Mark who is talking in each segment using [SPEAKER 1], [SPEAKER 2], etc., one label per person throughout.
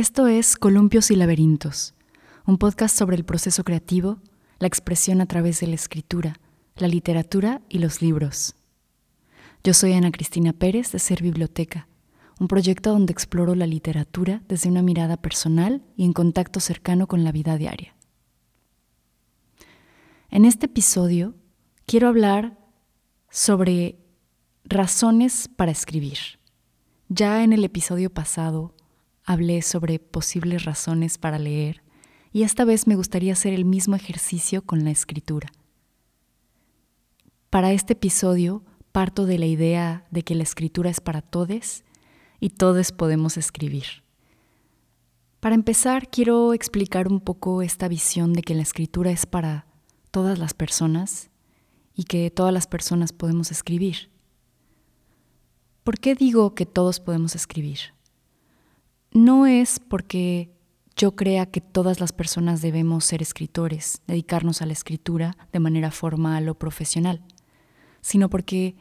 [SPEAKER 1] Esto es Columpios y Laberintos, un podcast sobre el proceso creativo, la expresión a través de la escritura, la literatura y los libros. Yo soy Ana Cristina Pérez de Ser Biblioteca, un proyecto donde exploro la literatura desde una mirada personal y en contacto cercano con la vida diaria. En este episodio quiero hablar sobre razones para escribir. Ya en el episodio pasado hablé sobre posibles razones para leer y esta vez me gustaría hacer el mismo ejercicio con la escritura. Para este episodio parto de la idea de que la escritura es para todos y todos podemos escribir. Para empezar, quiero explicar un poco esta visión de que la escritura es para todas las personas y que todas las personas podemos escribir. ¿Por qué digo que todos podemos escribir? No es porque yo crea que todas las personas debemos ser escritores, dedicarnos a la escritura de manera formal o profesional, sino porque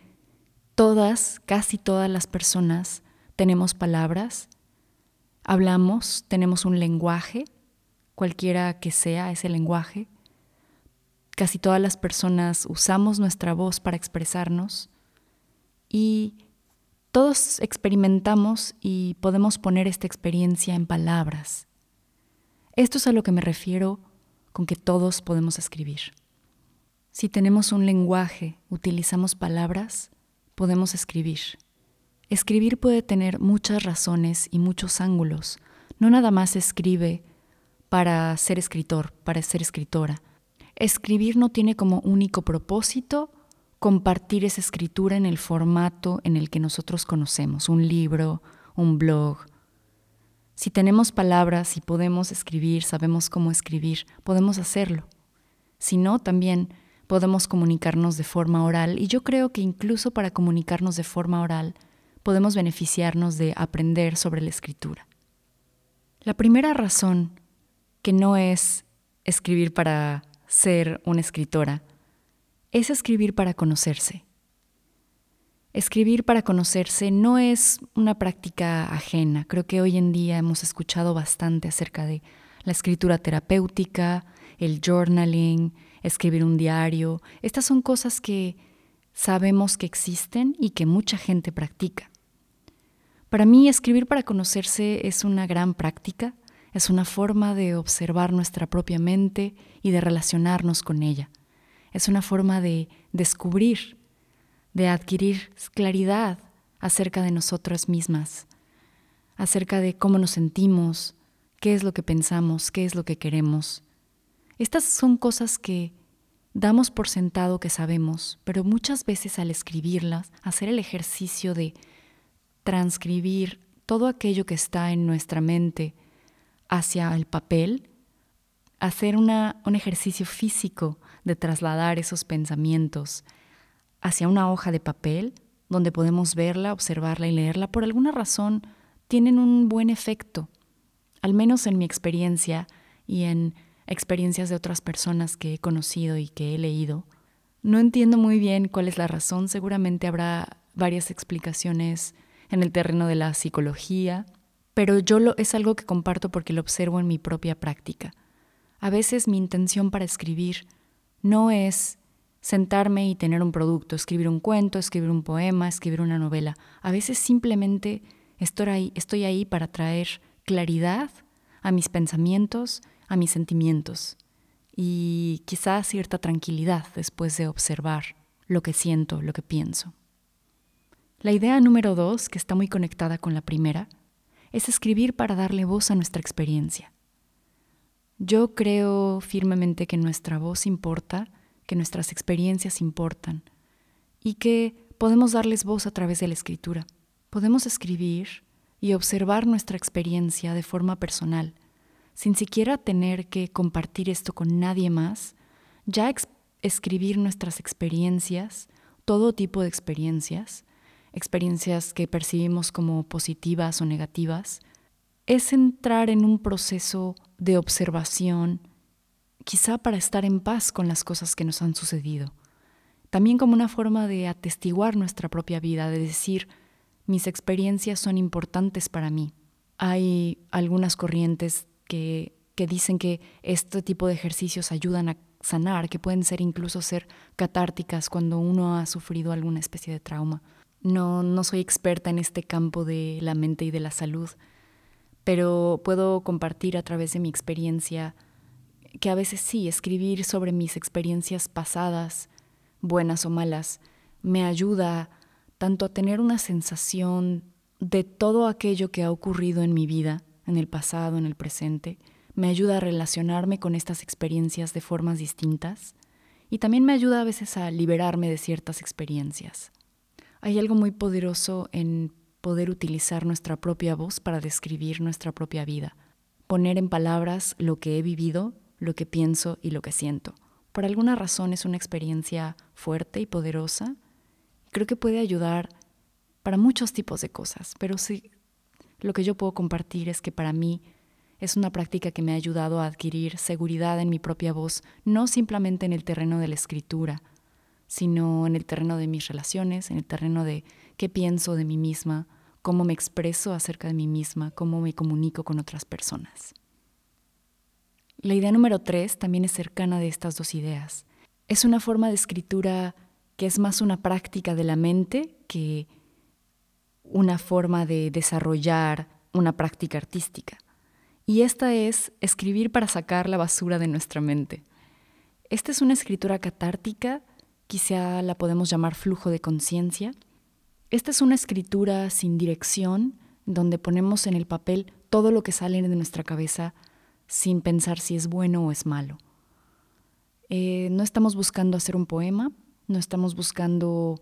[SPEAKER 1] todas, casi todas las personas tenemos palabras, hablamos, tenemos un lenguaje, cualquiera que sea ese lenguaje. Casi todas las personas usamos nuestra voz para expresarnos y todos experimentamos y podemos poner esta experiencia en palabras. Esto es a lo que me refiero con que todos podemos escribir. Si tenemos un lenguaje, utilizamos palabras, podemos escribir. Escribir puede tener muchas razones y muchos ángulos. No nada más escribe para ser escritor, para ser escritora. Escribir no tiene como único propósito compartir esa escritura en el formato en el que nosotros conocemos, un libro, un blog. Si tenemos palabras y podemos escribir, sabemos cómo escribir, podemos hacerlo. Si no, también podemos comunicarnos de forma oral y yo creo que incluso para comunicarnos de forma oral podemos beneficiarnos de aprender sobre la escritura. La primera razón que no es escribir para ser una escritora es escribir para conocerse. Escribir para conocerse no es una práctica ajena. Creo que hoy en día hemos escuchado bastante acerca de la escritura terapéutica, el journaling, escribir un diario. Estas son cosas que sabemos que existen y que mucha gente practica. Para mí, escribir para conocerse es una gran práctica, es una forma de observar nuestra propia mente y de relacionarnos con ella. Es una forma de descubrir, de adquirir claridad acerca de nosotras mismas, acerca de cómo nos sentimos, qué es lo que pensamos, qué es lo que queremos. Estas son cosas que damos por sentado que sabemos, pero muchas veces al escribirlas, hacer el ejercicio de transcribir todo aquello que está en nuestra mente hacia el papel, hacer una, un ejercicio físico de trasladar esos pensamientos hacia una hoja de papel, donde podemos verla, observarla y leerla, por alguna razón tienen un buen efecto, al menos en mi experiencia y en experiencias de otras personas que he conocido y que he leído. No entiendo muy bien cuál es la razón, seguramente habrá varias explicaciones en el terreno de la psicología, pero yo lo, es algo que comparto porque lo observo en mi propia práctica. A veces mi intención para escribir no es sentarme y tener un producto, escribir un cuento, escribir un poema, escribir una novela. A veces simplemente estoy ahí, estoy ahí para traer claridad a mis pensamientos a mis sentimientos y quizás cierta tranquilidad después de observar lo que siento, lo que pienso. La idea número dos, que está muy conectada con la primera, es escribir para darle voz a nuestra experiencia. Yo creo firmemente que nuestra voz importa, que nuestras experiencias importan y que podemos darles voz a través de la escritura. Podemos escribir y observar nuestra experiencia de forma personal sin siquiera tener que compartir esto con nadie más, ya escribir nuestras experiencias, todo tipo de experiencias, experiencias que percibimos como positivas o negativas, es entrar en un proceso de observación, quizá para estar en paz con las cosas que nos han sucedido, también como una forma de atestiguar nuestra propia vida, de decir, mis experiencias son importantes para mí, Hay algunas corrientes que, que dicen que este tipo de ejercicios ayudan a sanar, que pueden ser incluso ser catárticas cuando uno ha sufrido alguna especie de trauma. No, no soy experta en este campo de la mente y de la salud, pero puedo compartir a través de mi experiencia que a veces sí, escribir sobre mis experiencias pasadas, buenas o malas, me ayuda tanto a tener una sensación de todo aquello que ha ocurrido en mi vida, en el pasado, en el presente, me ayuda a relacionarme con estas experiencias de formas distintas y también me ayuda a veces a liberarme de ciertas experiencias. Hay algo muy poderoso en poder utilizar nuestra propia voz para describir nuestra propia vida, poner en palabras lo que he vivido, lo que pienso y lo que siento. Por alguna razón es una experiencia fuerte y poderosa. Creo que puede ayudar para muchos tipos de cosas, pero sí, lo que yo puedo compartir es que para mí es una práctica que me ha ayudado a adquirir seguridad en mi propia voz, no simplemente en el terreno de la escritura, sino en el terreno de mis relaciones, en el terreno de qué pienso de mí misma, cómo me expreso acerca de mí misma, cómo me comunico con otras personas. La idea número tres también es cercana de estas dos ideas. Es una forma de escritura que es más una práctica de la mente que una forma de desarrollar una práctica artística y esta es escribir para sacar la basura de nuestra mente. Esta es una escritura catártica, quizá la podemos llamar flujo de conciencia. Esta es una escritura sin dirección, donde ponemos en el papel todo lo que sale de nuestra cabeza sin pensar si es bueno o es malo. Eh, no estamos buscando hacer un poema, no estamos buscando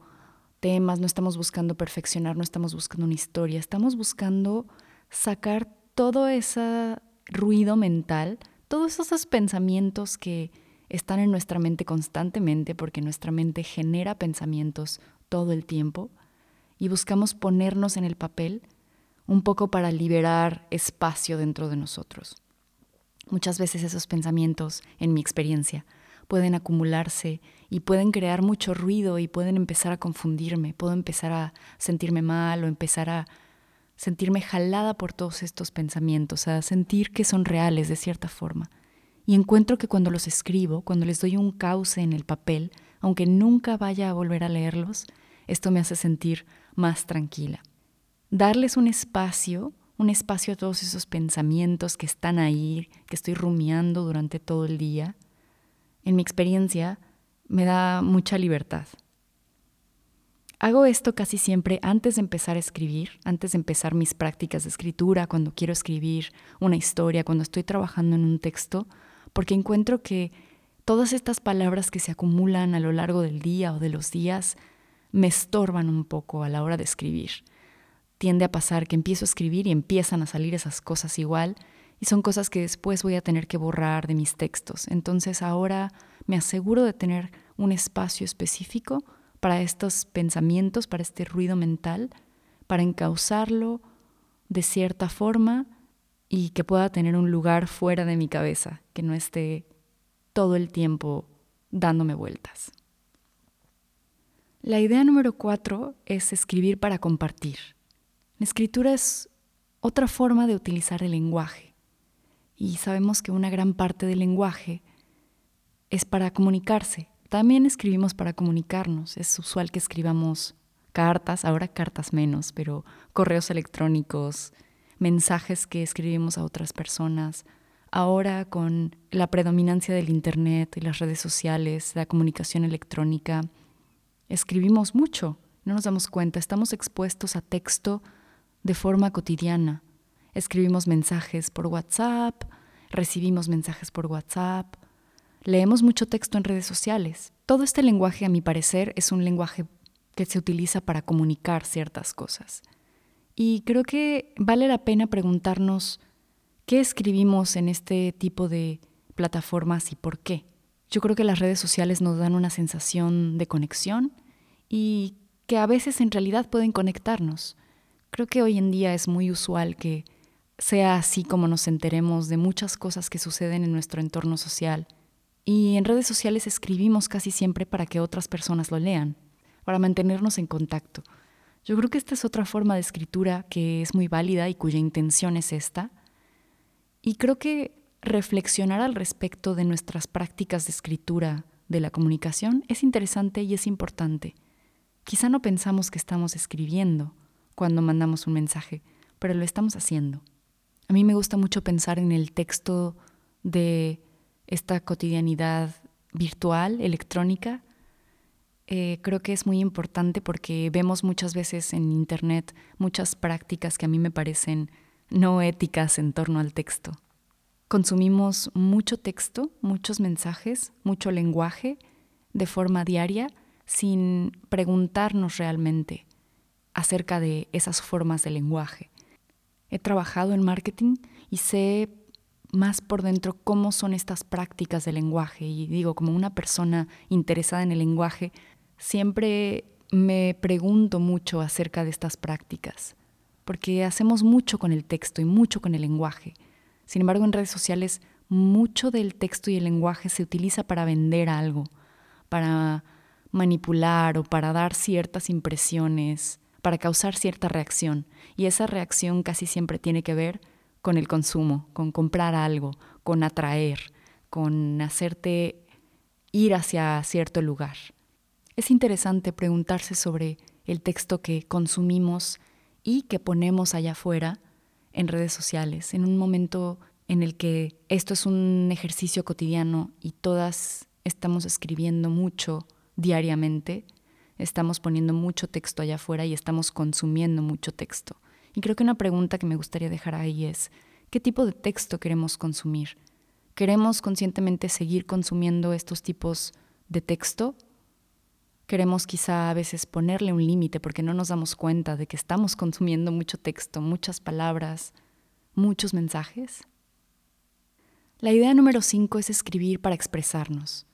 [SPEAKER 1] temas, no estamos buscando perfeccionar, no estamos buscando una historia, estamos buscando sacar todo ese ruido mental, todos esos pensamientos que están en nuestra mente constantemente, porque nuestra mente genera pensamientos todo el tiempo, y buscamos ponernos en el papel un poco para liberar espacio dentro de nosotros. Muchas veces esos pensamientos, en mi experiencia, pueden acumularse y pueden crear mucho ruido y pueden empezar a confundirme, puedo empezar a sentirme mal o empezar a sentirme jalada por todos estos pensamientos, a sentir que son reales de cierta forma. Y encuentro que cuando los escribo, cuando les doy un cauce en el papel, aunque nunca vaya a volver a leerlos, esto me hace sentir más tranquila. Darles un espacio, un espacio a todos esos pensamientos que están ahí, que estoy rumiando durante todo el día, en mi experiencia, me da mucha libertad. Hago esto casi siempre antes de empezar a escribir, antes de empezar mis prácticas de escritura, cuando quiero escribir una historia, cuando estoy trabajando en un texto, porque encuentro que todas estas palabras que se acumulan a lo largo del día o de los días me estorban un poco a la hora de escribir. Tiende a pasar que empiezo a escribir y empiezan a salir esas cosas igual y son cosas que después voy a tener que borrar de mis textos. Entonces ahora me aseguro de tener un espacio específico para estos pensamientos, para este ruido mental, para encauzarlo de cierta forma y que pueda tener un lugar fuera de mi cabeza, que no esté todo el tiempo dándome vueltas. La idea número cuatro es escribir para compartir. La escritura es otra forma de utilizar el lenguaje y sabemos que una gran parte del lenguaje es para comunicarse, también escribimos para comunicarnos. Es usual que escribamos cartas, ahora cartas menos, pero correos electrónicos, mensajes que escribimos a otras personas. Ahora con la predominancia del Internet y las redes sociales, la comunicación electrónica, escribimos mucho, no nos damos cuenta, estamos expuestos a texto de forma cotidiana. Escribimos mensajes por WhatsApp, recibimos mensajes por WhatsApp, Leemos mucho texto en redes sociales. Todo este lenguaje, a mi parecer, es un lenguaje que se utiliza para comunicar ciertas cosas. Y creo que vale la pena preguntarnos qué escribimos en este tipo de plataformas y por qué. Yo creo que las redes sociales nos dan una sensación de conexión y que a veces en realidad pueden conectarnos. Creo que hoy en día es muy usual que sea así como nos enteremos de muchas cosas que suceden en nuestro entorno social y en redes sociales escribimos casi siempre para que otras personas lo lean, para mantenernos en contacto. Yo creo que esta es otra forma de escritura que es muy válida y cuya intención es esta. Y creo que reflexionar al respecto de nuestras prácticas de escritura de la comunicación es interesante y es importante. Quizá no pensamos que estamos escribiendo cuando mandamos un mensaje, pero lo estamos haciendo. A mí me gusta mucho pensar en el texto de esta cotidianidad virtual, electrónica. Eh, creo que es muy importante porque vemos muchas veces en Internet muchas prácticas que a mí me parecen no éticas en torno al texto. Consumimos mucho texto, muchos mensajes, mucho lenguaje de forma diaria sin preguntarnos realmente acerca de esas formas de lenguaje. He trabajado en marketing y sé más por dentro cómo son estas prácticas de lenguaje y digo, como una persona interesada en el lenguaje, siempre me pregunto mucho acerca de estas prácticas, porque hacemos mucho con el texto y mucho con el lenguaje. Sin embargo, en redes sociales mucho del texto y el lenguaje se utiliza para vender algo, para manipular o para dar ciertas impresiones, para causar cierta reacción. Y esa reacción casi siempre tiene que ver con el consumo, con comprar algo, con atraer, con hacerte ir hacia cierto lugar. Es interesante preguntarse sobre el texto que consumimos y que ponemos allá afuera en redes sociales, en un momento en el que esto es un ejercicio cotidiano y todas estamos escribiendo mucho diariamente, estamos poniendo mucho texto allá afuera y estamos consumiendo mucho texto. Y creo que una pregunta que me gustaría dejar ahí es, ¿qué tipo de texto queremos consumir? ¿Queremos conscientemente seguir consumiendo estos tipos de texto? Queremos quizá a veces ponerle un límite porque no nos damos cuenta de que estamos consumiendo mucho texto, muchas palabras, muchos mensajes. La idea número cinco es escribir para expresarnos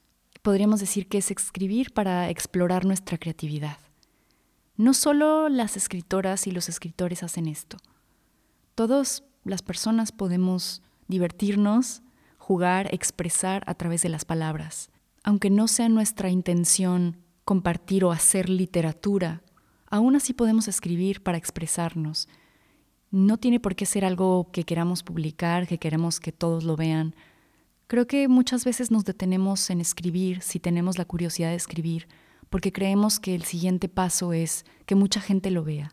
[SPEAKER 1] podríamos decir que es escribir para explorar nuestra creatividad. No solo las escritoras y los escritores hacen esto. Todas las personas podemos divertirnos, jugar, expresar a través de las palabras. Aunque no sea nuestra intención compartir o hacer literatura, aún así podemos escribir para expresarnos. No tiene por qué ser algo que queramos publicar, que queremos que todos lo vean. Creo que muchas veces nos detenemos en escribir si tenemos la curiosidad de escribir, porque creemos que el siguiente paso es que mucha gente lo vea.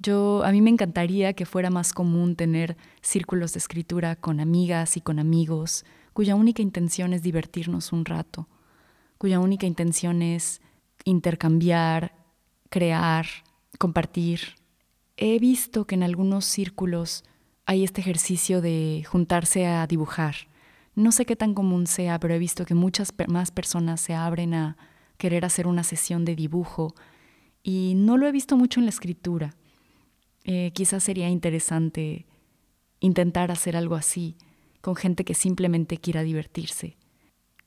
[SPEAKER 1] Yo a mí me encantaría que fuera más común tener círculos de escritura con amigas y con amigos, cuya única intención es divertirnos un rato, cuya única intención es intercambiar, crear, compartir. He visto que en algunos círculos hay este ejercicio de juntarse a dibujar no sé qué tan común sea, pero he visto que muchas más personas se abren a querer hacer una sesión de dibujo y no lo he visto mucho en la escritura. Eh, quizás sería interesante intentar hacer algo así con gente que simplemente quiera divertirse.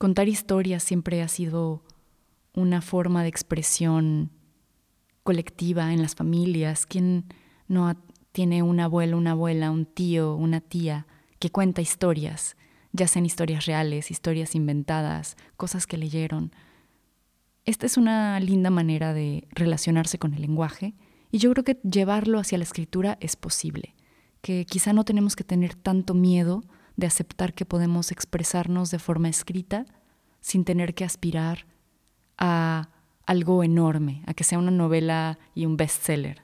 [SPEAKER 1] Contar historias siempre ha sido una forma de expresión colectiva en las familias. ¿Quién no tiene un abuelo, una abuela, un tío, una tía que cuenta historias? ya sean historias reales, historias inventadas, cosas que leyeron. Esta es una linda manera de relacionarse con el lenguaje y yo creo que llevarlo hacia la escritura es posible, que quizá no tenemos que tener tanto miedo de aceptar que podemos expresarnos de forma escrita sin tener que aspirar a algo enorme, a que sea una novela y un bestseller.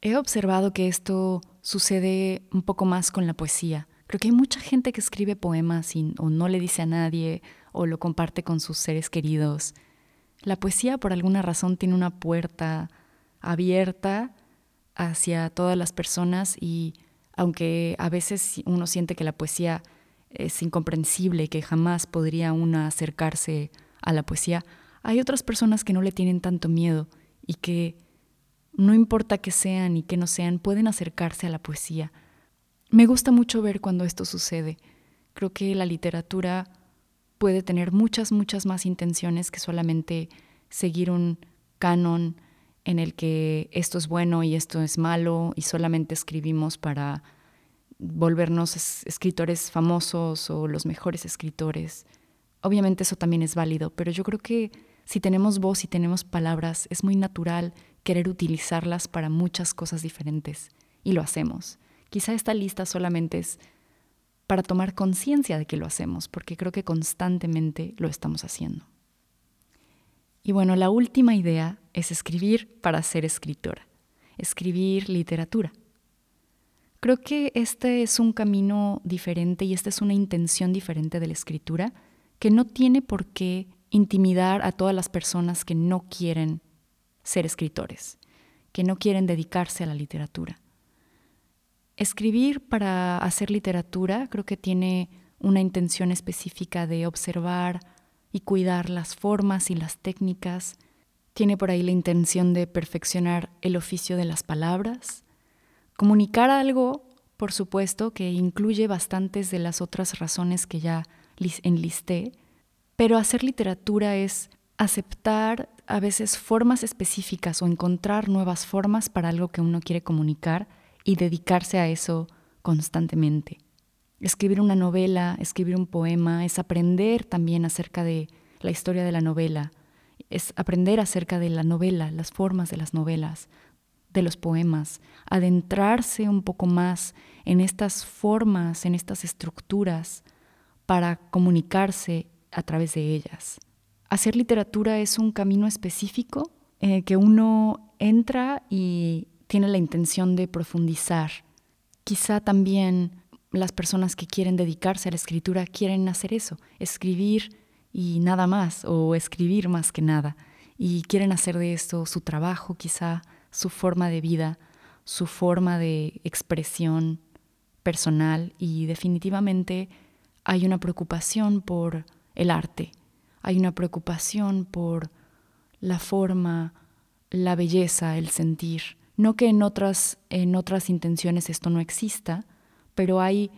[SPEAKER 1] He observado que esto sucede un poco más con la poesía. Creo que hay mucha gente que escribe poemas y, o no le dice a nadie o lo comparte con sus seres queridos. La poesía por alguna razón tiene una puerta abierta hacia todas las personas y aunque a veces uno siente que la poesía es incomprensible, que jamás podría uno acercarse a la poesía, hay otras personas que no le tienen tanto miedo y que no importa que sean y que no sean, pueden acercarse a la poesía me gusta mucho ver cuando esto sucede. Creo que la literatura puede tener muchas, muchas más intenciones que solamente seguir un canon en el que esto es bueno y esto es malo y solamente escribimos para volvernos escritores famosos o los mejores escritores. Obviamente eso también es válido, pero yo creo que si tenemos voz y tenemos palabras, es muy natural querer utilizarlas para muchas cosas diferentes y lo hacemos. Quizá esta lista solamente es para tomar conciencia de que lo hacemos, porque creo que constantemente lo estamos haciendo. Y bueno, la última idea es escribir para ser escritora, escribir literatura. Creo que este es un camino diferente y esta es una intención diferente de la escritura que no tiene por qué intimidar a todas las personas que no quieren ser escritores, que no quieren dedicarse a la literatura. Escribir para hacer literatura creo que tiene una intención específica de observar y cuidar las formas y las técnicas. Tiene por ahí la intención de perfeccionar el oficio de las palabras. Comunicar algo, por supuesto, que incluye bastantes de las otras razones que ya enlisté, pero hacer literatura es aceptar a veces formas específicas o encontrar nuevas formas para algo que uno quiere comunicar y dedicarse a eso constantemente. Escribir una novela, escribir un poema, es aprender también acerca de la historia de la novela, es aprender acerca de la novela, las formas de las novelas, de los poemas, adentrarse un poco más en estas formas, en estas estructuras, para comunicarse a través de ellas. Hacer literatura es un camino específico el que uno entra y tiene la intención de profundizar. Quizá también las personas que quieren dedicarse a la escritura quieren hacer eso, escribir y nada más, o escribir más que nada, y quieren hacer de esto su trabajo, quizá su forma de vida, su forma de expresión personal, y definitivamente hay una preocupación por el arte, hay una preocupación por la forma, la belleza, el sentir. No que en otras, en otras intenciones esto no exista, pero hay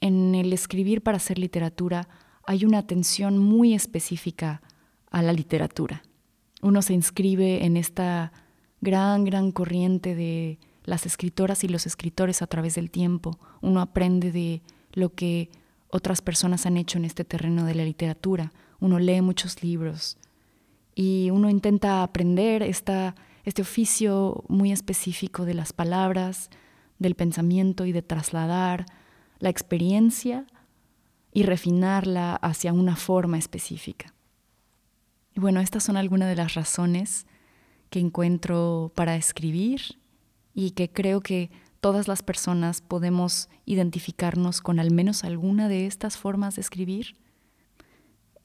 [SPEAKER 1] en el escribir para hacer literatura, hay una atención muy específica a la literatura. Uno se inscribe en esta gran, gran corriente de las escritoras y los escritores a través del tiempo. Uno aprende de lo que otras personas han hecho en este terreno de la literatura. Uno lee muchos libros y uno intenta aprender esta este oficio muy específico de las palabras, del pensamiento y de trasladar la experiencia y refinarla hacia una forma específica. Y bueno, estas son algunas de las razones que encuentro para escribir y que creo que todas las personas podemos identificarnos con al menos alguna de estas formas de escribir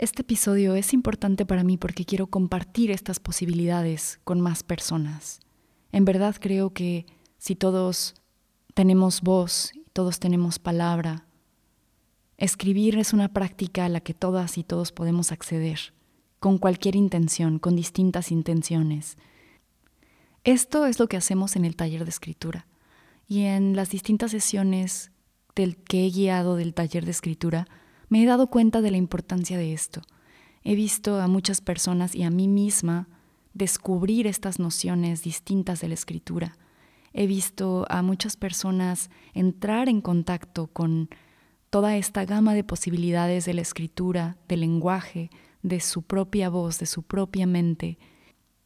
[SPEAKER 1] este episodio es importante para mí porque quiero compartir estas posibilidades con más personas. En verdad creo que si todos tenemos voz, todos tenemos palabra, escribir es una práctica a la que todas y todos podemos acceder, con cualquier intención, con distintas intenciones. Esto es lo que hacemos en el taller de escritura. Y en las distintas sesiones del que he guiado del taller de escritura, me he dado cuenta de la importancia de esto. He visto a muchas personas y a mí misma descubrir estas nociones distintas de la escritura. He visto a muchas personas entrar en contacto con toda esta gama de posibilidades de la escritura, del lenguaje, de su propia voz, de su propia mente.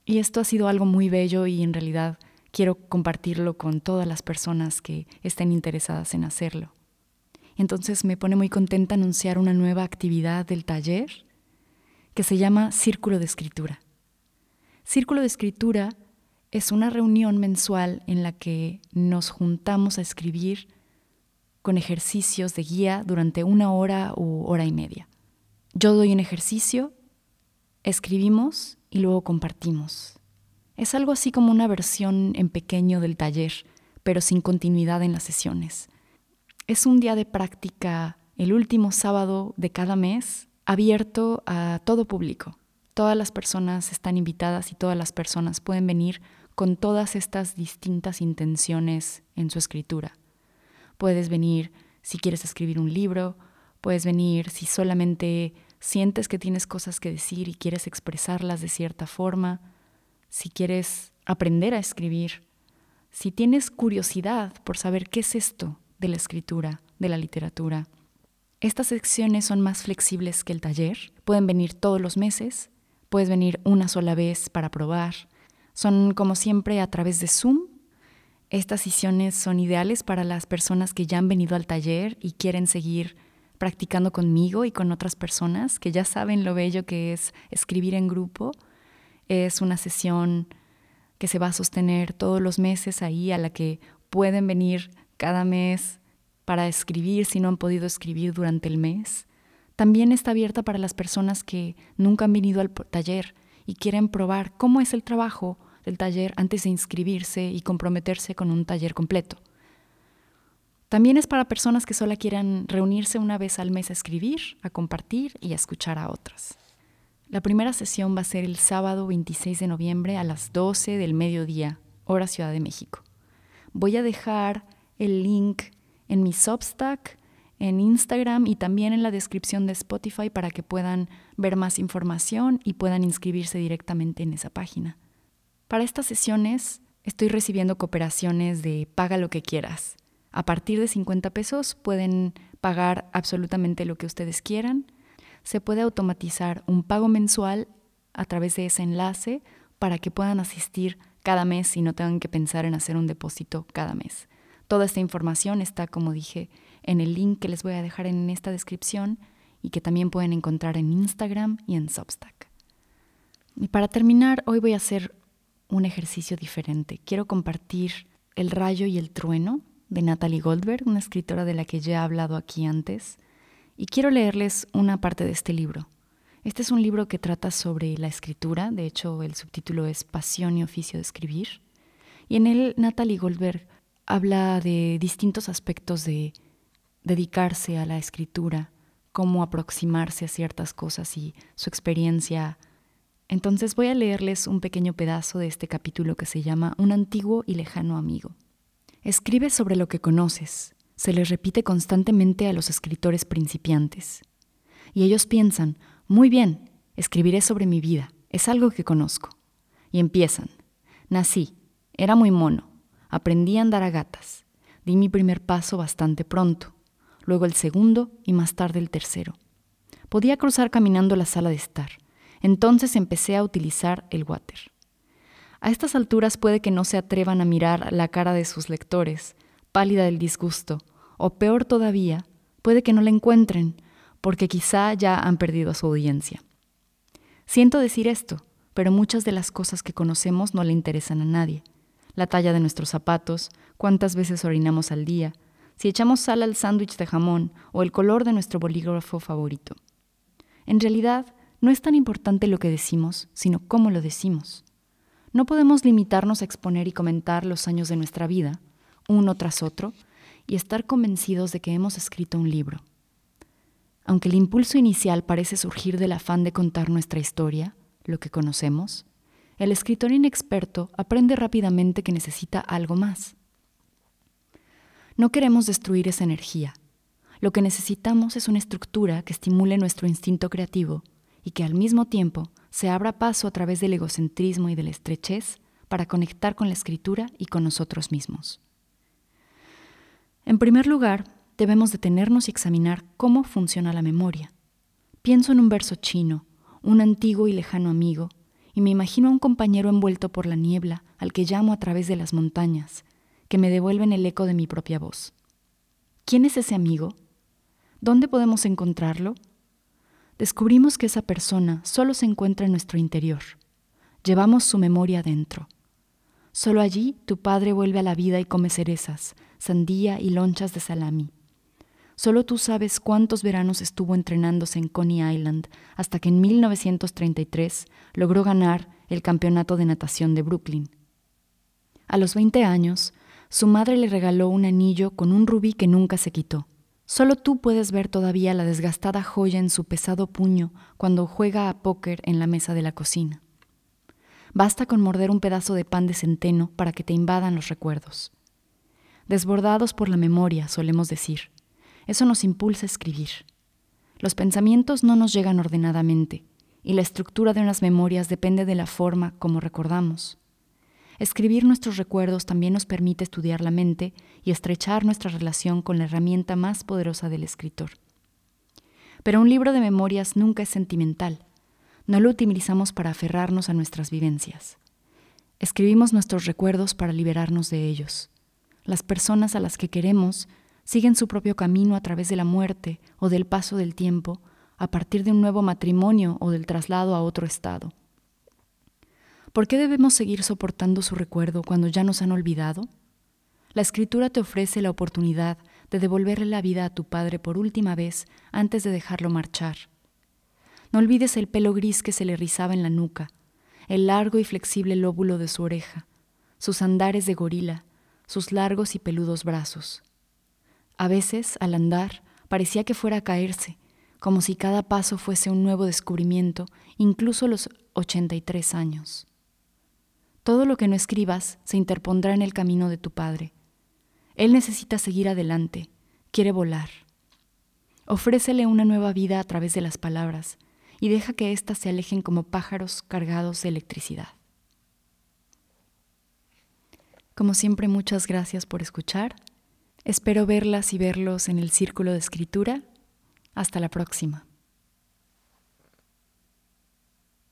[SPEAKER 1] Y esto ha sido algo muy bello y en realidad quiero compartirlo con todas las personas que estén interesadas en hacerlo. Entonces me pone muy contenta anunciar una nueva actividad del taller que se llama Círculo de Escritura. Círculo de Escritura es una reunión mensual en la que nos juntamos a escribir con ejercicios de guía durante una hora u hora y media. Yo doy un ejercicio, escribimos y luego compartimos. Es algo así como una versión en pequeño del taller, pero sin continuidad en las sesiones. Es un día de práctica el último sábado de cada mes, abierto a todo público. Todas las personas están invitadas y todas las personas pueden venir con todas estas distintas intenciones en su escritura. Puedes venir si quieres escribir un libro, puedes venir si solamente sientes que tienes cosas que decir y quieres expresarlas de cierta forma, si quieres aprender a escribir, si tienes curiosidad por saber qué es esto, de la escritura, de la literatura. Estas secciones son más flexibles que el taller. Pueden venir todos los meses, puedes venir una sola vez para probar. Son como siempre a través de Zoom. Estas sesiones son ideales para las personas que ya han venido al taller y quieren seguir practicando conmigo y con otras personas que ya saben lo bello que es escribir en grupo. Es una sesión que se va a sostener todos los meses ahí, a la que pueden venir cada mes para escribir si no han podido escribir durante el mes. También está abierta para las personas que nunca han venido al taller y quieren probar cómo es el trabajo del taller antes de inscribirse y comprometerse con un taller completo. También es para personas que solo quieran reunirse una vez al mes a escribir, a compartir y a escuchar a otras. La primera sesión va a ser el sábado 26 de noviembre a las 12 del mediodía, hora Ciudad de México. Voy a dejar el link en mi Substack, en Instagram y también en la descripción de Spotify para que puedan ver más información y puedan inscribirse directamente en esa página. Para estas sesiones estoy recibiendo cooperaciones de paga lo que quieras. A partir de 50 pesos pueden pagar absolutamente lo que ustedes quieran. Se puede automatizar un pago mensual a través de ese enlace para que puedan asistir cada mes y no tengan que pensar en hacer un depósito cada mes. Toda esta información está, como dije, en el link que les voy a dejar en esta descripción y que también pueden encontrar en Instagram y en Substack. Y para terminar, hoy voy a hacer un ejercicio diferente. Quiero compartir El rayo y el trueno de Natalie Goldberg, una escritora de la que ya he hablado aquí antes, y quiero leerles una parte de este libro. Este es un libro que trata sobre la escritura, de hecho el subtítulo es Pasión y oficio de escribir, y en él Natalie Goldberg habla de distintos aspectos de dedicarse a la escritura, cómo aproximarse a ciertas cosas y su experiencia entonces voy a leerles un pequeño pedazo de este capítulo que se llama Un antiguo y lejano amigo. Escribe sobre lo que conoces, se les repite constantemente a los escritores principiantes. Y ellos piensan, muy bien, escribiré sobre mi vida, es algo que conozco. Y empiezan, nací, era muy mono, aprendí a andar a gatas, di mi primer paso bastante pronto, luego el segundo y más tarde el tercero. Podía cruzar caminando la sala de estar entonces empecé a utilizar el water. A estas alturas puede que no se atrevan a mirar la cara de sus lectores, pálida del disgusto, o peor todavía, puede que no la encuentren, porque quizá ya han perdido a su audiencia. Siento decir esto, pero muchas de las cosas que conocemos no le interesan a nadie. La talla de nuestros zapatos, cuántas veces orinamos al día, si echamos sal al sándwich de jamón o el color de nuestro bolígrafo favorito. En realidad, no es tan importante lo que decimos, sino cómo lo decimos. No podemos limitarnos a exponer y comentar los años de nuestra vida, uno tras otro, y estar convencidos de que hemos escrito un libro. Aunque el impulso inicial parece surgir del afán de contar nuestra historia, lo que conocemos, el escritor inexperto aprende rápidamente que necesita algo más. No queremos destruir esa energía. Lo que necesitamos es una estructura que estimule nuestro instinto creativo y que al mismo tiempo se abra paso a través del egocentrismo y de la estrechez para conectar con la escritura y con nosotros mismos. En primer lugar, debemos detenernos y examinar cómo funciona la memoria. Pienso en un verso chino, un antiguo y lejano amigo, y me imagino a un compañero envuelto por la niebla al que llamo a través de las montañas, que me devuelven el eco de mi propia voz. ¿Quién es ese amigo? ¿Dónde podemos encontrarlo? Descubrimos que esa persona solo se encuentra en nuestro interior. Llevamos su memoria adentro. Solo allí tu padre vuelve a la vida y come cerezas, sandía y lonchas de salami. Solo tú sabes cuántos veranos estuvo entrenándose en Coney Island hasta que en 1933 logró ganar el campeonato de natación de Brooklyn. A los 20 años, su madre le regaló un anillo con un rubí que nunca se quitó. Solo tú puedes ver todavía la desgastada joya en su pesado puño cuando juega a póker en la mesa de la cocina. Basta con morder un pedazo de pan de centeno para que te invadan los recuerdos. Desbordados por la memoria, solemos decir. Eso nos impulsa a escribir. Los pensamientos no nos llegan ordenadamente, y la estructura de unas memorias depende de la forma como recordamos. Escribir nuestros recuerdos también nos permite estudiar la mente y estrechar nuestra relación con la herramienta más poderosa del escritor. Pero un libro de memorias nunca es sentimental. No lo utilizamos para aferrarnos a nuestras vivencias. Escribimos nuestros recuerdos para liberarnos de ellos. Las personas a las que queremos siguen su propio camino a través de la muerte o del paso del tiempo, a partir de un nuevo matrimonio o del traslado a otro estado. ¿Por qué debemos seguir soportando su recuerdo cuando ya nos han olvidado? La escritura te ofrece la oportunidad de devolverle la vida a tu padre por última vez antes de dejarlo marchar. No olvides el pelo gris que se le rizaba en la nuca, el largo y flexible lóbulo de su oreja, sus andares de gorila, sus largos y peludos brazos. A veces, al andar, parecía que fuera a caerse, como si cada paso fuese un nuevo descubrimiento, incluso los 83 años. Todo lo que no escribas se interpondrá en el camino de tu Padre. Él necesita seguir adelante, quiere volar. Ofrécele una nueva vida a través de las palabras y deja que éstas se alejen como pájaros cargados de electricidad. Como siempre, muchas gracias por escuchar. Espero verlas y verlos en el círculo de escritura. Hasta la próxima.